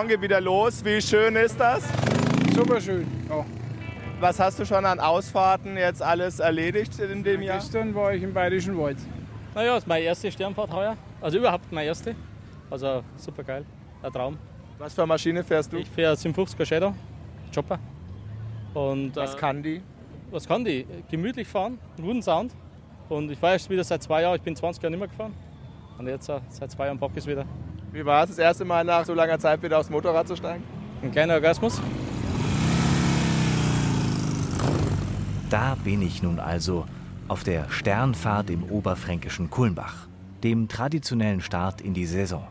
Saison geht wieder los. Wie schön ist das? Super schön. Ja. Was hast du schon an Ausfahrten jetzt alles erledigt in dem Jahr? Gestern war ich im Bayerischen Wald. Naja, das ist meine erste Sternfahrt heuer. Also überhaupt meine erste. Also super geil. Ein Traum. Was für eine Maschine fährst du? Ich fahre 57er Shadow, Chopper. Und, was äh, kann die? Was kann die? Gemütlich fahren, einen guten Sound. Und ich fahre jetzt wieder seit zwei Jahren. Ich bin 20 Jahre nicht mehr gefahren. Und jetzt äh, seit zwei Jahren bock ich es wieder. Wie war es das erste Mal nach so langer Zeit wieder aufs Motorrad zu steigen? Ein kleiner Orgasmus. Da bin ich nun also auf der Sternfahrt im oberfränkischen Kulmbach, dem traditionellen Start in die Saison.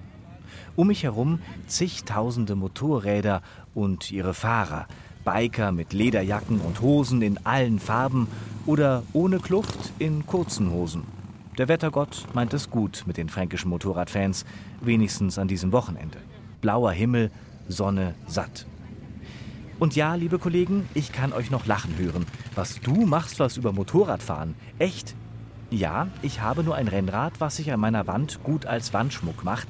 Um mich herum zigtausende Motorräder und ihre Fahrer, Biker mit Lederjacken und Hosen in allen Farben oder ohne Kluft in kurzen Hosen. Der Wettergott meint es gut mit den fränkischen Motorradfans, wenigstens an diesem Wochenende. Blauer Himmel, Sonne satt. Und ja, liebe Kollegen, ich kann euch noch lachen hören. Was du machst was über Motorradfahren? Echt? Ja, ich habe nur ein Rennrad, was sich an meiner Wand gut als Wandschmuck macht.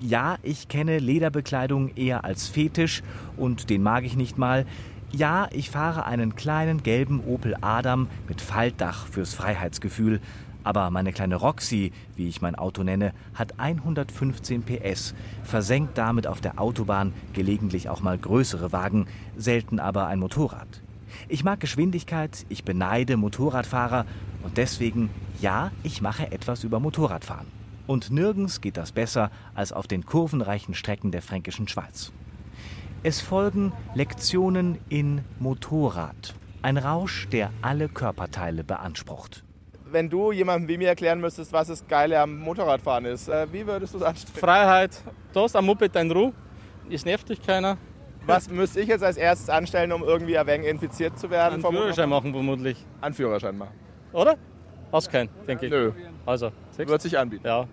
Ja, ich kenne Lederbekleidung eher als Fetisch und den mag ich nicht mal. Ja, ich fahre einen kleinen gelben Opel Adam mit Faltdach fürs Freiheitsgefühl. Aber meine kleine Roxy, wie ich mein Auto nenne, hat 115 PS, versenkt damit auf der Autobahn gelegentlich auch mal größere Wagen, selten aber ein Motorrad. Ich mag Geschwindigkeit, ich beneide Motorradfahrer und deswegen, ja, ich mache etwas über Motorradfahren. Und nirgends geht das besser als auf den kurvenreichen Strecken der fränkischen Schweiz. Es folgen Lektionen in Motorrad, ein Rausch, der alle Körperteile beansprucht wenn du jemandem wie mir erklären müsstest, was das Geile am Motorradfahren ist, äh, wie würdest du es anstellen? Freiheit. Du hast am Moped dein Ruhe. Es nervt dich keiner. Was müsste ich jetzt als erstes anstellen, um irgendwie ein wenig infiziert zu werden? Einen Führerschein machen vermutlich. Einen Führerschein machen. Oder? Hast keinen, denke ich. Nö. Also, Wird sich anbieten. Ja.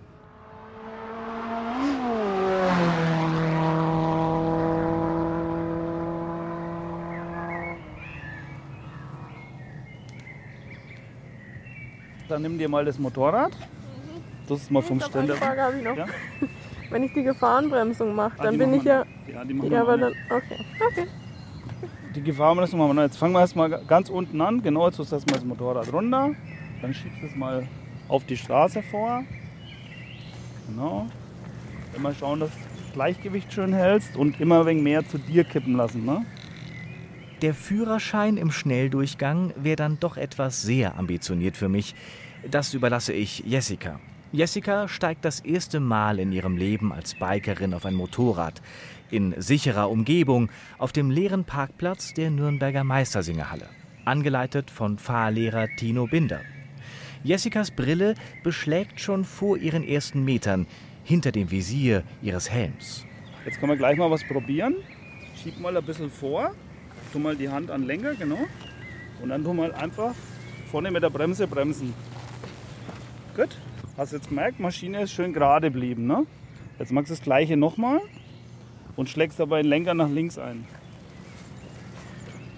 Dann nimm dir mal das Motorrad. Das ist mal vom Ständer. Frage habe ich noch. Ja? Wenn ich die Gefahrenbremsung mache, ah, dann bin ich ja. Ja, die machen ja, aber dann. Okay. okay. Die Gefahrenbremsung machen wir noch. Jetzt fangen wir erstmal ganz unten an. Genau, jetzt tust du erstmal das Motorrad runter. Dann schiebst du es mal auf die Straße vor. Genau. Immer schauen, dass du das Gleichgewicht schön hältst und immer ein wenig mehr zu dir kippen lassen. Ne? Der Führerschein im Schnelldurchgang wäre dann doch etwas sehr ambitioniert für mich. Das überlasse ich Jessica. Jessica steigt das erste Mal in ihrem Leben als Bikerin auf ein Motorrad. In sicherer Umgebung auf dem leeren Parkplatz der Nürnberger Meistersingerhalle. Angeleitet von Fahrlehrer Tino Binder. Jessicas Brille beschlägt schon vor ihren ersten Metern hinter dem Visier ihres Helms. Jetzt können wir gleich mal was probieren. Schieb mal ein bisschen vor tu mal die Hand an Lenker, genau. Und dann tu mal einfach vorne mit der Bremse bremsen. Gut. Hast jetzt gemerkt, Maschine ist schön gerade geblieben. Ne? Jetzt machst du das gleiche nochmal und schlägst dabei den Lenker nach links ein.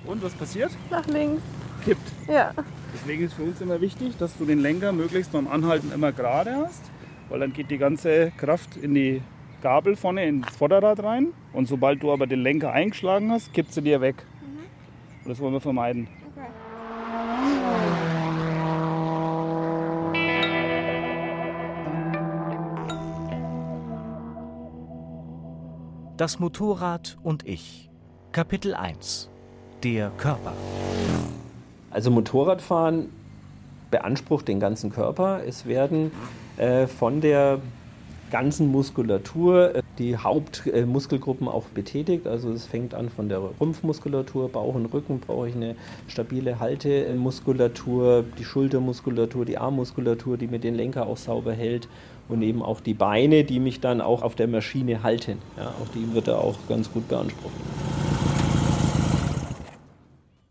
Und was passiert? Nach links. Kippt. Ja. Deswegen ist für uns immer wichtig, dass du den Lenker möglichst beim Anhalten immer gerade hast, weil dann geht die ganze Kraft in die Gabel vorne ins Vorderrad rein. Und sobald du aber den Lenker eingeschlagen hast, kippt sie dir weg. Und das wollen wir vermeiden. Das Motorrad und ich. Kapitel 1. Der Körper. Also Motorradfahren beansprucht den ganzen Körper. Es werden äh, von der ganzen Muskulatur äh, die Hauptmuskelgruppen auch betätigt. Also es fängt an von der Rumpfmuskulatur, Bauch und Rücken brauche ich eine stabile Haltemuskulatur, die Schultermuskulatur, die Armmuskulatur, die mir den Lenker auch sauber hält und eben auch die Beine, die mich dann auch auf der Maschine halten. Ja, auch die wird er auch ganz gut beanspruchen.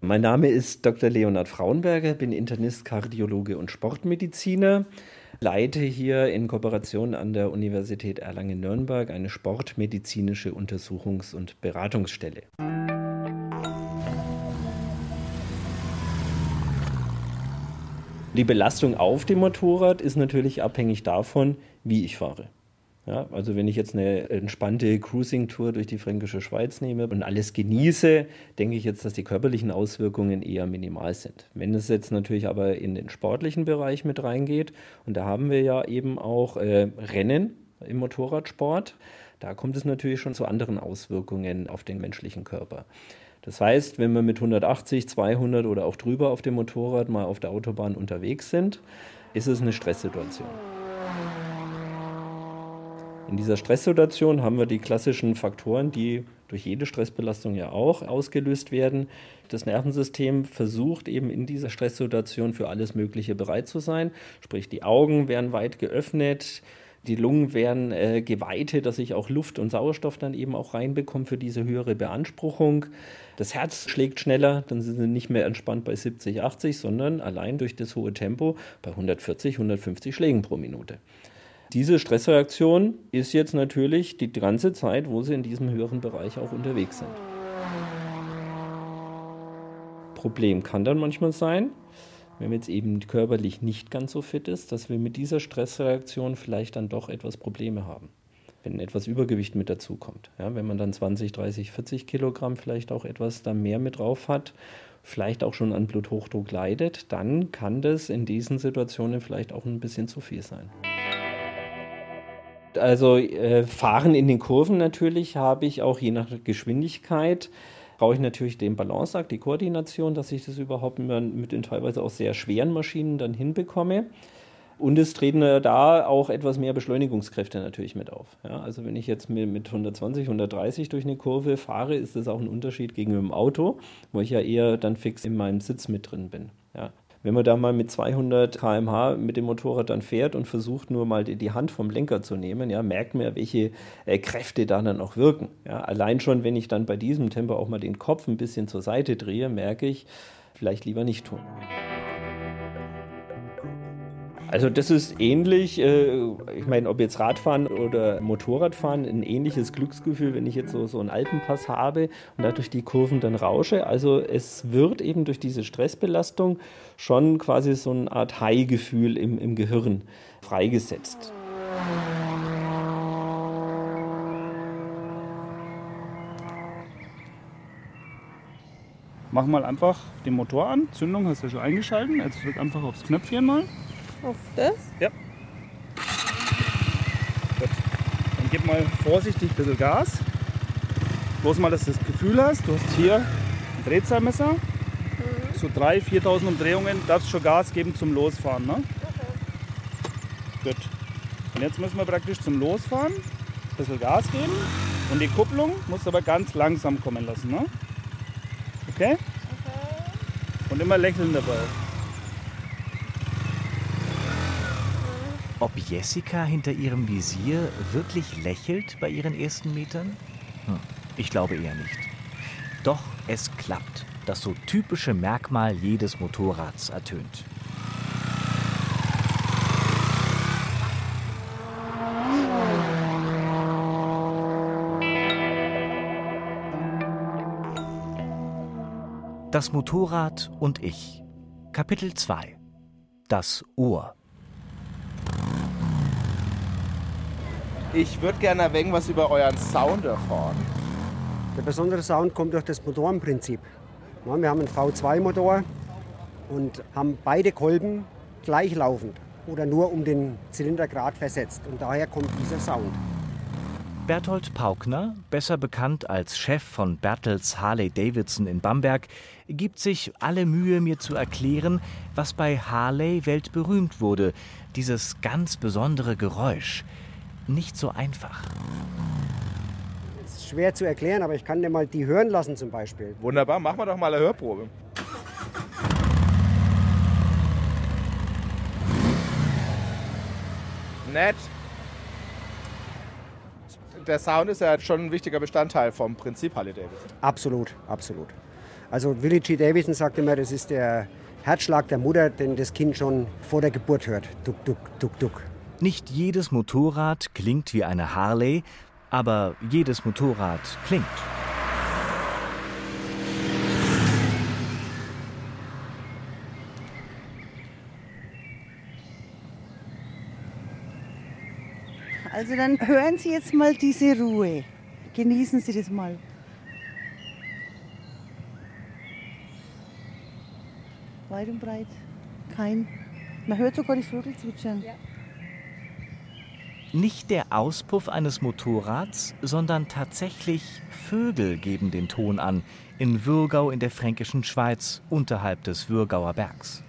Mein Name ist Dr. Leonhard Frauenberger, bin Internist, Kardiologe und Sportmediziner. Leite hier in Kooperation an der Universität Erlangen-Nürnberg eine sportmedizinische Untersuchungs- und Beratungsstelle. Die Belastung auf dem Motorrad ist natürlich abhängig davon, wie ich fahre. Ja, also wenn ich jetzt eine entspannte Cruising-Tour durch die fränkische Schweiz nehme und alles genieße, denke ich jetzt, dass die körperlichen Auswirkungen eher minimal sind. Wenn es jetzt natürlich aber in den sportlichen Bereich mit reingeht, und da haben wir ja eben auch äh, Rennen im Motorradsport, da kommt es natürlich schon zu anderen Auswirkungen auf den menschlichen Körper. Das heißt, wenn wir mit 180, 200 oder auch drüber auf dem Motorrad mal auf der Autobahn unterwegs sind, ist es eine Stresssituation. In dieser Stresssituation haben wir die klassischen Faktoren, die durch jede Stressbelastung ja auch ausgelöst werden. Das Nervensystem versucht eben in dieser Stresssituation für alles Mögliche bereit zu sein. Sprich, die Augen werden weit geöffnet, die Lungen werden äh, geweitet, dass ich auch Luft und Sauerstoff dann eben auch reinbekomme für diese höhere Beanspruchung. Das Herz schlägt schneller, dann sind sie nicht mehr entspannt bei 70, 80, sondern allein durch das hohe Tempo bei 140, 150 Schlägen pro Minute. Diese Stressreaktion ist jetzt natürlich die ganze Zeit, wo sie in diesem höheren Bereich auch unterwegs sind. Problem kann dann manchmal sein, wenn man jetzt eben körperlich nicht ganz so fit ist, dass wir mit dieser Stressreaktion vielleicht dann doch etwas Probleme haben. Wenn etwas Übergewicht mit dazukommt. Ja, wenn man dann 20, 30, 40 Kilogramm vielleicht auch etwas da mehr mit drauf hat, vielleicht auch schon an Bluthochdruck leidet, dann kann das in diesen Situationen vielleicht auch ein bisschen zu viel sein. Also äh, Fahren in den Kurven natürlich habe ich auch je nach Geschwindigkeit brauche ich natürlich den Balanceakt, die Koordination, dass ich das überhaupt mit den teilweise auch sehr schweren Maschinen dann hinbekomme. Und es treten da auch etwas mehr Beschleunigungskräfte natürlich mit auf. Ja, also wenn ich jetzt mit 120, 130 durch eine Kurve fahre, ist das auch ein Unterschied gegenüber dem Auto, wo ich ja eher dann fix in meinem Sitz mit drin bin. Ja. Wenn man da mal mit 200 km/h mit dem Motorrad dann fährt und versucht nur mal die, Hand vom Lenker zu nehmen, ja, merkt man ja, welche äh, Kräfte da dann auch wirken. Ja, allein schon, wenn ich dann bei diesem Tempo auch mal den Kopf ein bisschen zur Seite drehe, merke ich, vielleicht lieber nicht tun. Also das ist ähnlich, äh, ich meine, ob jetzt Radfahren oder Motorradfahren, ein ähnliches Glücksgefühl, wenn ich jetzt so, so einen Alpenpass habe und dadurch die Kurven dann rausche. Also es wird eben durch diese Stressbelastung schon quasi so eine Art High-Gefühl im, im Gehirn freigesetzt. Mach mal einfach den Motor an. Zündung hast du schon eingeschaltet. Jetzt drück einfach aufs Knöpfchen mal. Auf das? Ja. Gut. Dann gib mal vorsichtig ein bisschen Gas. Bloß mal, dass du das Gefühl hast, du hast hier ein Drehzahlmesser. Mhm. So 3.000, 4.000 Umdrehungen, darfst schon Gas geben zum Losfahren. Ne? Okay. Gut. Und jetzt müssen wir praktisch zum Losfahren ein bisschen Gas geben. Und die Kupplung musst du aber ganz langsam kommen lassen. Ne? Okay? Okay. Und immer lächeln dabei. Ob Jessica hinter ihrem Visier wirklich lächelt bei ihren ersten Metern? Hm, ich glaube eher nicht. Doch es klappt. Das so typische Merkmal jedes Motorrads ertönt. Das Motorrad und ich. Kapitel 2. Das Ohr. Ich würde gerne erwähnen, was über euren Sound erfahren. Der besondere Sound kommt durch das Motorenprinzip. wir haben einen V2-Motor und haben beide Kolben gleichlaufend oder nur um den Zylindergrad versetzt. Und daher kommt dieser Sound. Berthold Paukner, besser bekannt als Chef von Bertels Harley Davidson in Bamberg, gibt sich alle Mühe, mir zu erklären, was bei Harley weltberühmt wurde, dieses ganz besondere Geräusch, nicht so einfach. Das ist schwer zu erklären, aber ich kann dir mal die hören lassen zum Beispiel. Wunderbar, machen wir doch mal eine Hörprobe. Nett. Der Sound ist ja schon ein wichtiger Bestandteil vom Prinzip Harley Davidson. Absolut, absolut. Also Willie G. Davidson sagt immer, das ist der Herzschlag der Mutter, den das Kind schon vor der Geburt hört. Duck, duck, duck, duck. Nicht jedes Motorrad klingt wie eine Harley, aber jedes Motorrad klingt. Also dann hören Sie jetzt mal diese Ruhe. Genießen Sie das mal. Weit und breit. Kein. Man hört sogar die Vögel zwitschern. Nicht der Auspuff eines Motorrads, sondern tatsächlich Vögel geben den Ton an, in Würgau in der fränkischen Schweiz unterhalb des Würgauer Bergs.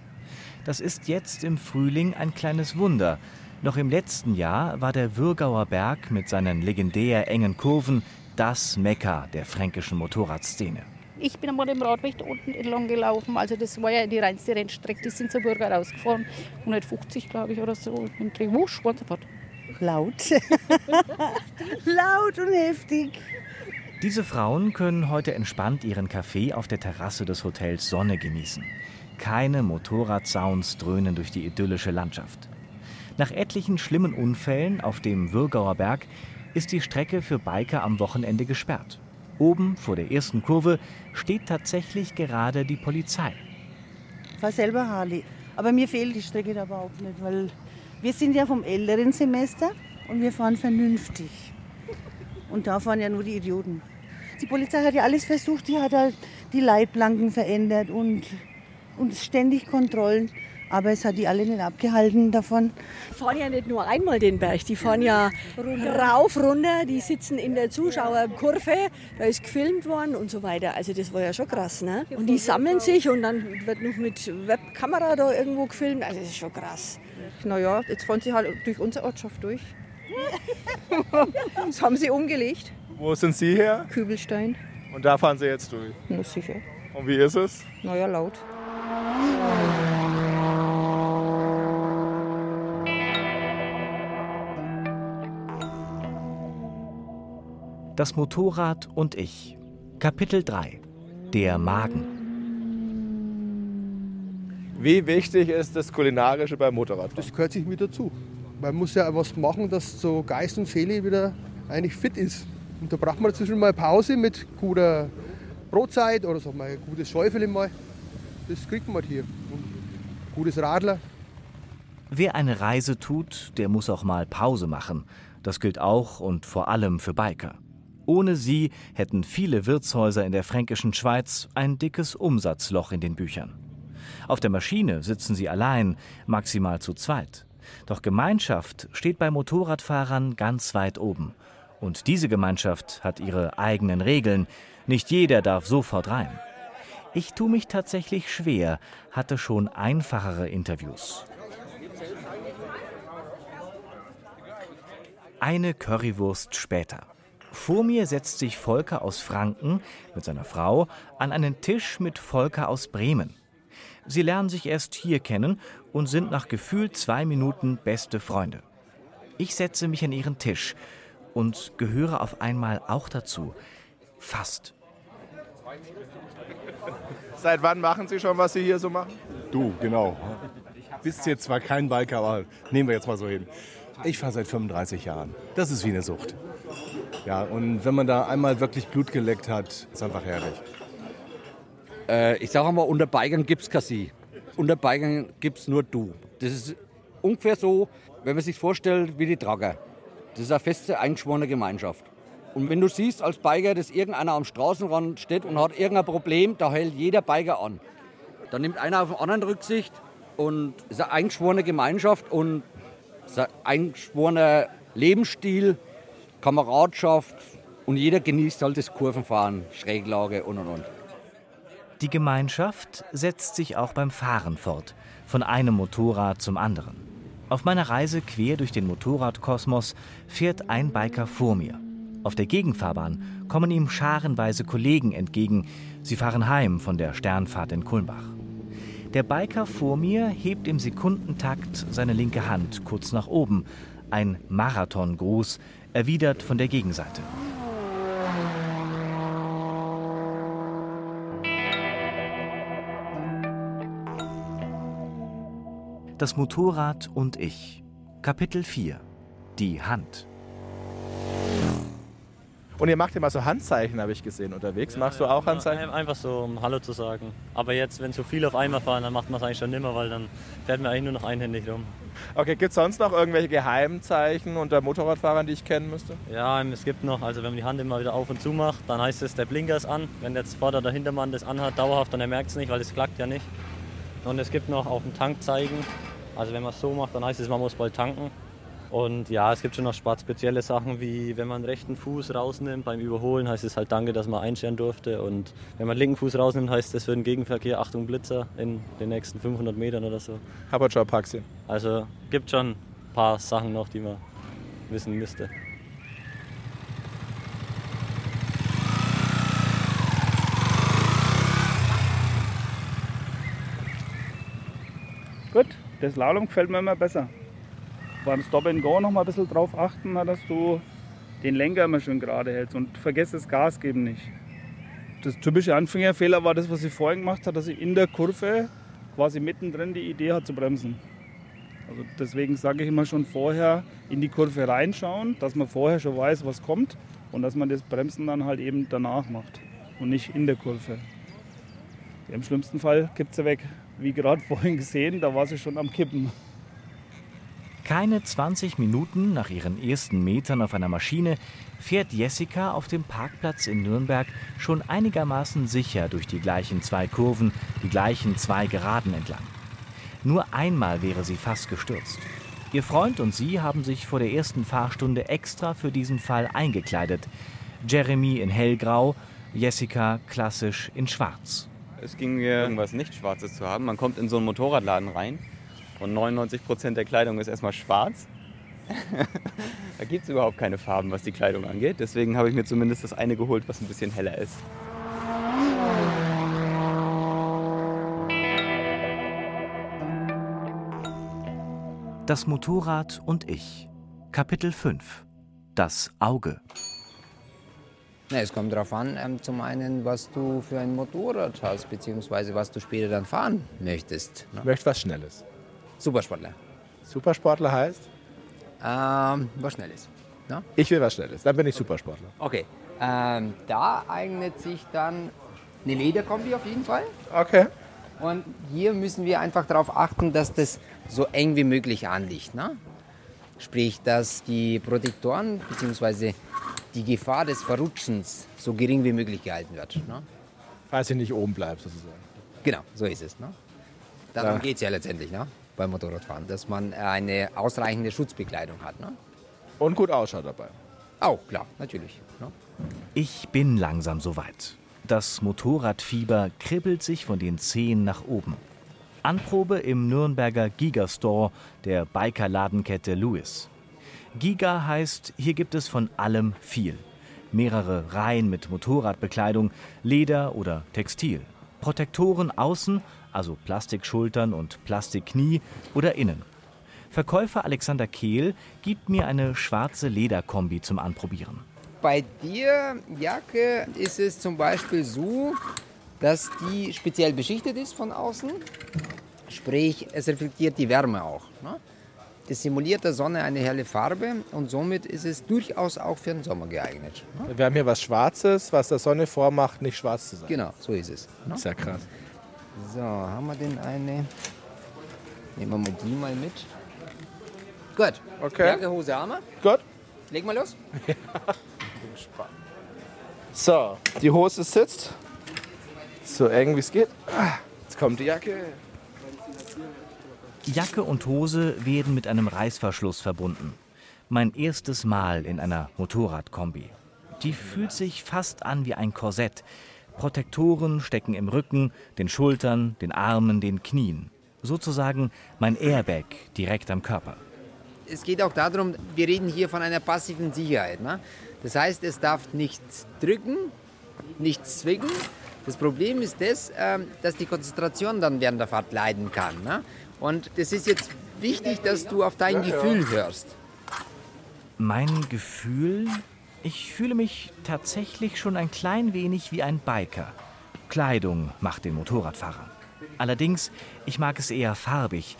Das ist jetzt im Frühling ein kleines Wunder. Noch im letzten Jahr war der Würgauer Berg mit seinen legendär engen Kurven das Mekka der fränkischen Motorradszene. Ich bin einmal im Radweg da unten entlang gelaufen. Also das war ja die reinste Rennstrecke. Die sind zur Bürger rausgefahren. 150, glaube ich, oder so. Und die wusch, waren sofort. Laut. Laut und heftig. Diese Frauen können heute entspannt ihren Kaffee auf der Terrasse des Hotels Sonne genießen. Keine Motorradsounds dröhnen durch die idyllische Landschaft. Nach etlichen schlimmen Unfällen auf dem Würgauer Berg ist die Strecke für Biker am Wochenende gesperrt. Oben vor der ersten Kurve steht tatsächlich gerade die Polizei. Ich fahre selber Harley. Aber mir fehlt die Strecke da überhaupt nicht, weil wir sind ja vom älteren Semester und wir fahren vernünftig. Und da fahren ja nur die Idioten. Die Polizei hat ja alles versucht, die hat halt die Leitplanken verändert und, und ständig Kontrollen. Aber es hat die alle nicht abgehalten davon. Die fahren ja nicht nur einmal den Berg, die fahren ja rauf, runter, die sitzen in der Zuschauerkurve, da ist gefilmt worden und so weiter. Also das war ja schon krass. Ne? Und die sammeln sich und dann wird noch mit Webkamera da irgendwo gefilmt. Also das ist schon krass. Naja, jetzt fahren sie halt durch unsere Ortschaft durch. das haben sie umgelegt. Wo sind Sie her? Kübelstein. Und da fahren Sie jetzt durch. Na sicher. Und wie ist es? Naja, laut. Das Motorrad und ich. Kapitel 3. Der Magen. Wie wichtig ist das Kulinarische beim Motorrad? Das gehört sich mit dazu. Man muss ja was machen, dass so Geist und Seele wieder eigentlich fit ist. Und da braucht man dazwischen mal Pause mit guter Brotzeit oder so mal ein gutes Schäufele mal. Das kriegt man hier. Und gutes Radler. Wer eine Reise tut, der muss auch mal Pause machen. Das gilt auch und vor allem für Biker. Ohne sie hätten viele Wirtshäuser in der fränkischen Schweiz ein dickes Umsatzloch in den Büchern. Auf der Maschine sitzen sie allein, maximal zu zweit. Doch Gemeinschaft steht bei Motorradfahrern ganz weit oben. Und diese Gemeinschaft hat ihre eigenen Regeln. Nicht jeder darf sofort rein. Ich tue mich tatsächlich schwer, hatte schon einfachere Interviews. Eine Currywurst später. Vor mir setzt sich Volker aus Franken mit seiner Frau an einen Tisch mit Volker aus Bremen. Sie lernen sich erst hier kennen und sind nach gefühlt zwei Minuten beste Freunde. Ich setze mich an ihren Tisch und gehöre auf einmal auch dazu. Fast. Seit wann machen Sie schon, was Sie hier so machen? Du, genau. Bist jetzt zwar kein Biker, aber nehmen wir jetzt mal so hin. Ich fahre seit 35 Jahren. Das ist wie eine Sucht. Ja, und wenn man da einmal wirklich Blut geleckt hat, ist einfach herrlich. Äh, ich sage mal, unter Bikern gibt es Kassi. Unter Bikern gibt es nur du. Das ist ungefähr so, wenn man sich vorstellt, wie die Trager. Das ist eine feste, eingeschworene Gemeinschaft. Und wenn du siehst als Biker, dass irgendeiner am Straßenrand steht und hat irgendein Problem, da hält jeder Biker an. Da nimmt einer auf den anderen Rücksicht und es ist eine eingeschworene Gemeinschaft und es ist ein eingeschworener Lebensstil, Kameradschaft und jeder genießt halt das Kurvenfahren, Schräglage und und und. Die Gemeinschaft setzt sich auch beim Fahren fort, von einem Motorrad zum anderen. Auf meiner Reise quer durch den Motorradkosmos fährt ein Biker vor mir. Auf der Gegenfahrbahn kommen ihm scharenweise Kollegen entgegen. Sie fahren heim von der Sternfahrt in Kulmbach. Der Biker vor mir hebt im Sekundentakt seine linke Hand kurz nach oben. Ein Marathongruß, erwidert von der Gegenseite. Das Motorrad und ich. Kapitel 4. Die Hand. Und ihr macht immer so Handzeichen, habe ich gesehen, unterwegs. Machst du auch Handzeichen? Einfach so, um Hallo zu sagen. Aber jetzt, wenn so viele auf einmal fahren, dann macht man es eigentlich schon nimmer, weil dann fährt man eigentlich nur noch einhändig rum. Okay, gibt es sonst noch irgendwelche Geheimzeichen unter Motorradfahrern, die ich kennen müsste? Ja, es gibt noch, also wenn man die Hand immer wieder auf und zu macht, dann heißt es, der Blinker ist an. Wenn jetzt Vorder- oder Hintermann das anhat, dauerhaft, dann merkt es nicht, weil es klackt ja nicht. Und es gibt noch auf dem Tank zeigen. Also wenn man es so macht, dann heißt es, man muss bald tanken. Und ja, es gibt schon noch spezielle Sachen, wie wenn man rechten Fuß rausnimmt beim Überholen, heißt es halt Danke, dass man einscheren durfte. Und wenn man linken Fuß rausnimmt, heißt es für den Gegenverkehr Achtung Blitzer in den nächsten 500 Metern oder so. Haberjob Paxi. Also gibt schon ein paar Sachen noch, die man wissen müsste. Gut, das Slalom gefällt mir immer besser. Beim Stop and Go noch mal ein bisschen drauf achten, dass du den Lenker immer schön gerade hältst und vergiss das Gas geben nicht. Das typische Anfängerfehler war das, was ich vorhin gemacht habe, dass ich in der Kurve quasi mittendrin die Idee hat zu bremsen. Also deswegen sage ich immer schon vorher in die Kurve reinschauen, dass man vorher schon weiß, was kommt und dass man das Bremsen dann halt eben danach macht und nicht in der Kurve. Im schlimmsten Fall kippt sie weg. Wie gerade vorhin gesehen, da war sie schon am Kippen. Keine 20 Minuten nach ihren ersten Metern auf einer Maschine fährt Jessica auf dem Parkplatz in Nürnberg schon einigermaßen sicher durch die gleichen zwei Kurven, die gleichen zwei Geraden entlang. Nur einmal wäre sie fast gestürzt. Ihr Freund und sie haben sich vor der ersten Fahrstunde extra für diesen Fall eingekleidet. Jeremy in hellgrau, Jessica klassisch in schwarz. Es ging mir irgendwas nicht Schwarzes zu haben. Man kommt in so einen Motorradladen rein und 99 Prozent der Kleidung ist erstmal schwarz. da gibt es überhaupt keine Farben, was die Kleidung angeht. Deswegen habe ich mir zumindest das eine geholt, was ein bisschen heller ist. Das Motorrad und ich. Kapitel 5. Das Auge. Na, es kommt darauf an, ähm, zum einen, was du für ein Motorrad hast, beziehungsweise was du später dann fahren möchtest. Ne? Ich möchte was Schnelles. Supersportler. Supersportler heißt? Ähm, was Schnelles. Ne? Ich will was Schnelles, dann bin ich Supersportler. Okay. Ähm, da eignet sich dann eine Lederkombi auf jeden Fall. Okay. Und hier müssen wir einfach darauf achten, dass das so eng wie möglich anliegt. Ne? Sprich, dass die Protektoren bzw. die Gefahr des Verrutschens so gering wie möglich gehalten wird. Ne? Falls ich nicht oben bleibe, sozusagen. Genau, so ist es. Ne? Darum Ja. geht es ja letztendlich ne? beim Motorradfahren, dass man eine ausreichende Schutzbekleidung hat. Ne? Und gut ausschaut dabei. Auch, klar, natürlich. Ne? Ich bin langsam soweit. Das Motorradfieber kribbelt sich von den Zehen nach oben. Anprobe im Nürnberger Gigastore der Biker-Ladenkette Lewis. Giga heißt, hier gibt es von allem viel. Mehrere Reihen mit Motorradbekleidung, Leder oder Textil. Protektoren außen, also Plastikschultern und Plastikknie oder innen. Verkäufer Alexander Kehl gibt mir eine schwarze Lederkombi zum Anprobieren. Bei der Jacke ist es zum Beispiel so, dass die speziell beschichtet ist von außen. Sprich, es reflektiert die Wärme auch. Ne? Das simuliert der Sonne eine helle Farbe und somit ist es durchaus auch für den Sommer geeignet. Ne? Wir haben hier was Schwarzes, was der Sonne vormacht, nicht schwarz zu sein. Genau, so ist es. Ne? Ist ja krass. So, haben wir denn eine? Nehmen wir mal die mal mit. Gut. Okay. Jacke, Hose, Arme. Gut. Leg mal los. Bin gespannt. So, die Hose sitzt. So eng wie es geht. Ah, Jetzt kommt die Jacke. Jacke und Hose werden mit einem Reißverschluss verbunden. Mein erstes Mal in einer Motorradkombi. Die fühlt sich fast an wie ein Korsett. Protektoren stecken im Rücken, den Schultern, den Armen, den Knien. Sozusagen mein Airbag direkt am Körper. es geht auch darum, wir reden hier von einer passiven Sicherheit. Ne? Das heißt, es darf nichts drücken, nichts zwicken. Das Problem ist das, ähm, dass die Konzentration dann während der Fahrt leiden kann. Ne? Und es ist jetzt wichtig, dass du auf dein Gefühl hörst. Mein Gefühl? Ich fühle mich tatsächlich schon ein klein wenig wie ein Biker. Kleidung macht den Motorradfahrer. Allerdings, ich mag es eher farbig.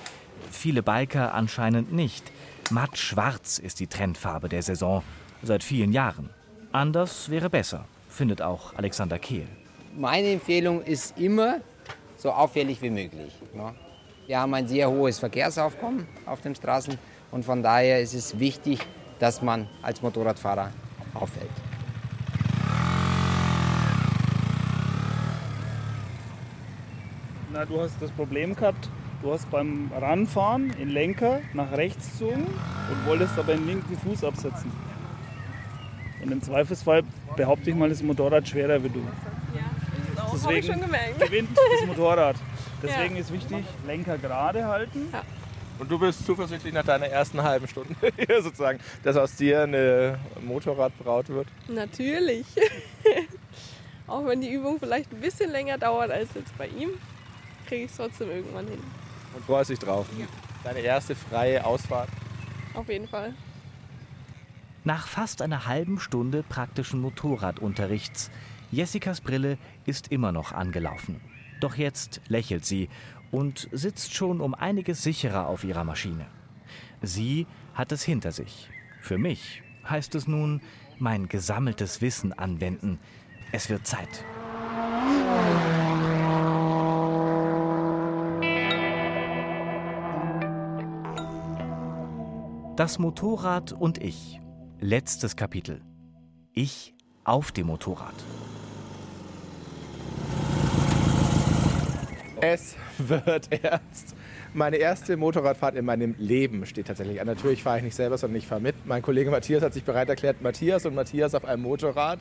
Viele Biker anscheinend nicht. Matt schwarz ist die Trendfarbe der Saison seit vielen Jahren. Anders wäre besser, findet auch Alexander Kehl. Meine Empfehlung ist immer so auffällig wie möglich. Ne? Wir haben ein sehr hohes Verkehrsaufkommen auf den Straßen und von daher ist es wichtig, dass man als Motorradfahrer auffällt. Na, du hast das Problem gehabt, du hast beim Ranfahren den Lenker nach rechts gezogen und wolltest aber den linken Fuß absetzen. Und im Zweifelsfall behaupte ich mal, ist das Motorrad schwerer wie du. Ja, das Deswegen ich schon gemerkt. gewinnt das Motorrad. Deswegen Ja. ist wichtig, Lenker gerade halten. Und du bist zuversichtlich nach deiner ersten halben Stunde hier sozusagen, dass aus dir eine Motorradbraut wird? Natürlich. Auch wenn die Übung vielleicht ein bisschen länger dauert als jetzt bei ihm, kriege ich es trotzdem irgendwann hin. Und freust dich drauf. Deine erste freie Ausfahrt. Auf jeden Fall. Nach fast einer halben Stunde praktischen Motorradunterrichts. Jessicas Brille ist immer noch angelaufen. Doch jetzt lächelt sie und sitzt schon um einiges sicherer auf ihrer Maschine. Sie hat es hinter sich. Für mich heißt es nun, mein gesammeltes Wissen anwenden. Es wird Zeit. Das Motorrad und ich. Letztes Kapitel. Ich auf dem Motorrad. Es wird ernst. Meine erste Motorradfahrt in meinem Leben steht tatsächlich an. Natürlich fahre ich nicht selber, sondern ich fahre mit. Mein Kollege Matthias hat sich bereit erklärt, Matthias und Matthias auf einem Motorrad.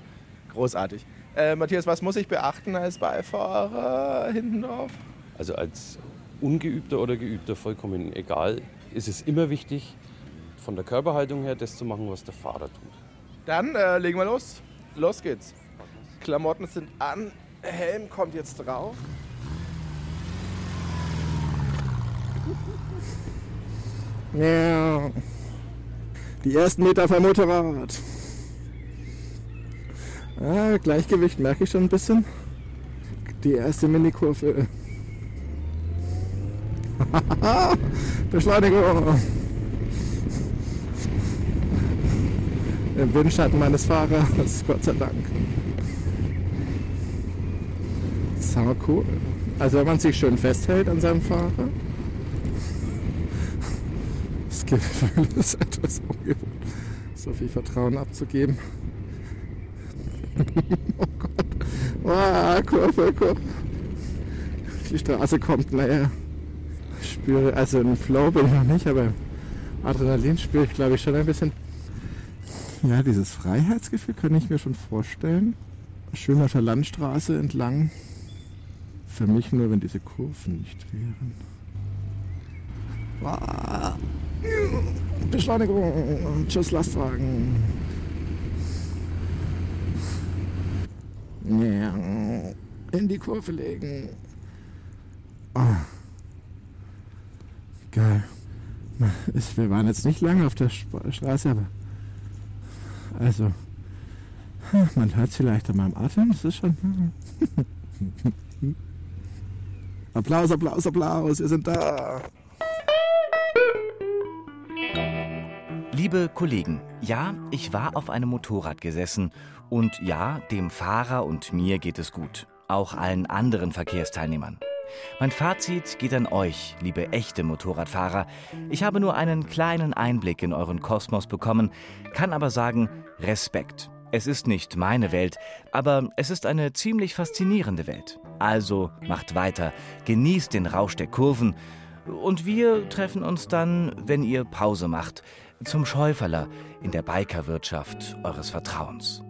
Großartig. Äh, Matthias, was muss ich beachten als Beifahrer hinten drauf? Also als ungeübter oder geübter, vollkommen egal, ist es immer wichtig, von der Körperhaltung her das zu machen, was der Fahrer tut. Dann äh, legen wir los. Los geht's. Klamotten sind an, Helm kommt jetzt drauf. Ja. Die ersten Meter vom Motorrad. Ah, Gleichgewicht merke ich schon ein bisschen. Die erste Minikurve. Beschleunigung. Im Windschatten meines Fahrers, Gott sei Dank. Sau cool. Also wenn man sich schön festhält an seinem Fahrer. Gefühl ist etwas ungewohnt, so viel Vertrauen abzugeben. oh Gott. Ah, Kurve, Kurve. Die Straße kommt näher. Ich spüre, also einen Flow bin ich noch nicht, aber Adrenalin spüre ich glaube ich schon ein bisschen. Ja, dieses Freiheitsgefühl kann ich mir schon vorstellen. Schön auf der Landstraße entlang. Für mich nur, wenn diese Kurven nicht wären. Beschleunigung. Tschüss, Lastwagen. In die Kurve legen. Ah. Geil. Wir waren jetzt nicht lange auf der Straße, aber. Also. Man hört es vielleicht an meinem Atem. Das ist schon. Applaus, Applaus, Applaus. Wir sind da. Liebe Kollegen, ja, ich war auf einem Motorrad gesessen und ja, dem Fahrer und mir geht es gut, auch allen anderen Verkehrsteilnehmern. Mein Fazit geht an euch, liebe echte Motorradfahrer. Ich habe nur einen kleinen Einblick in euren Kosmos bekommen, kann aber sagen, Respekt. Es ist nicht meine Welt, aber es ist eine ziemlich faszinierende Welt. Also macht weiter, genießt den Rausch der Kurven und wir treffen uns dann, wenn ihr Pause macht, zum Schäuferler in der Bikerwirtschaft eures Vertrauens.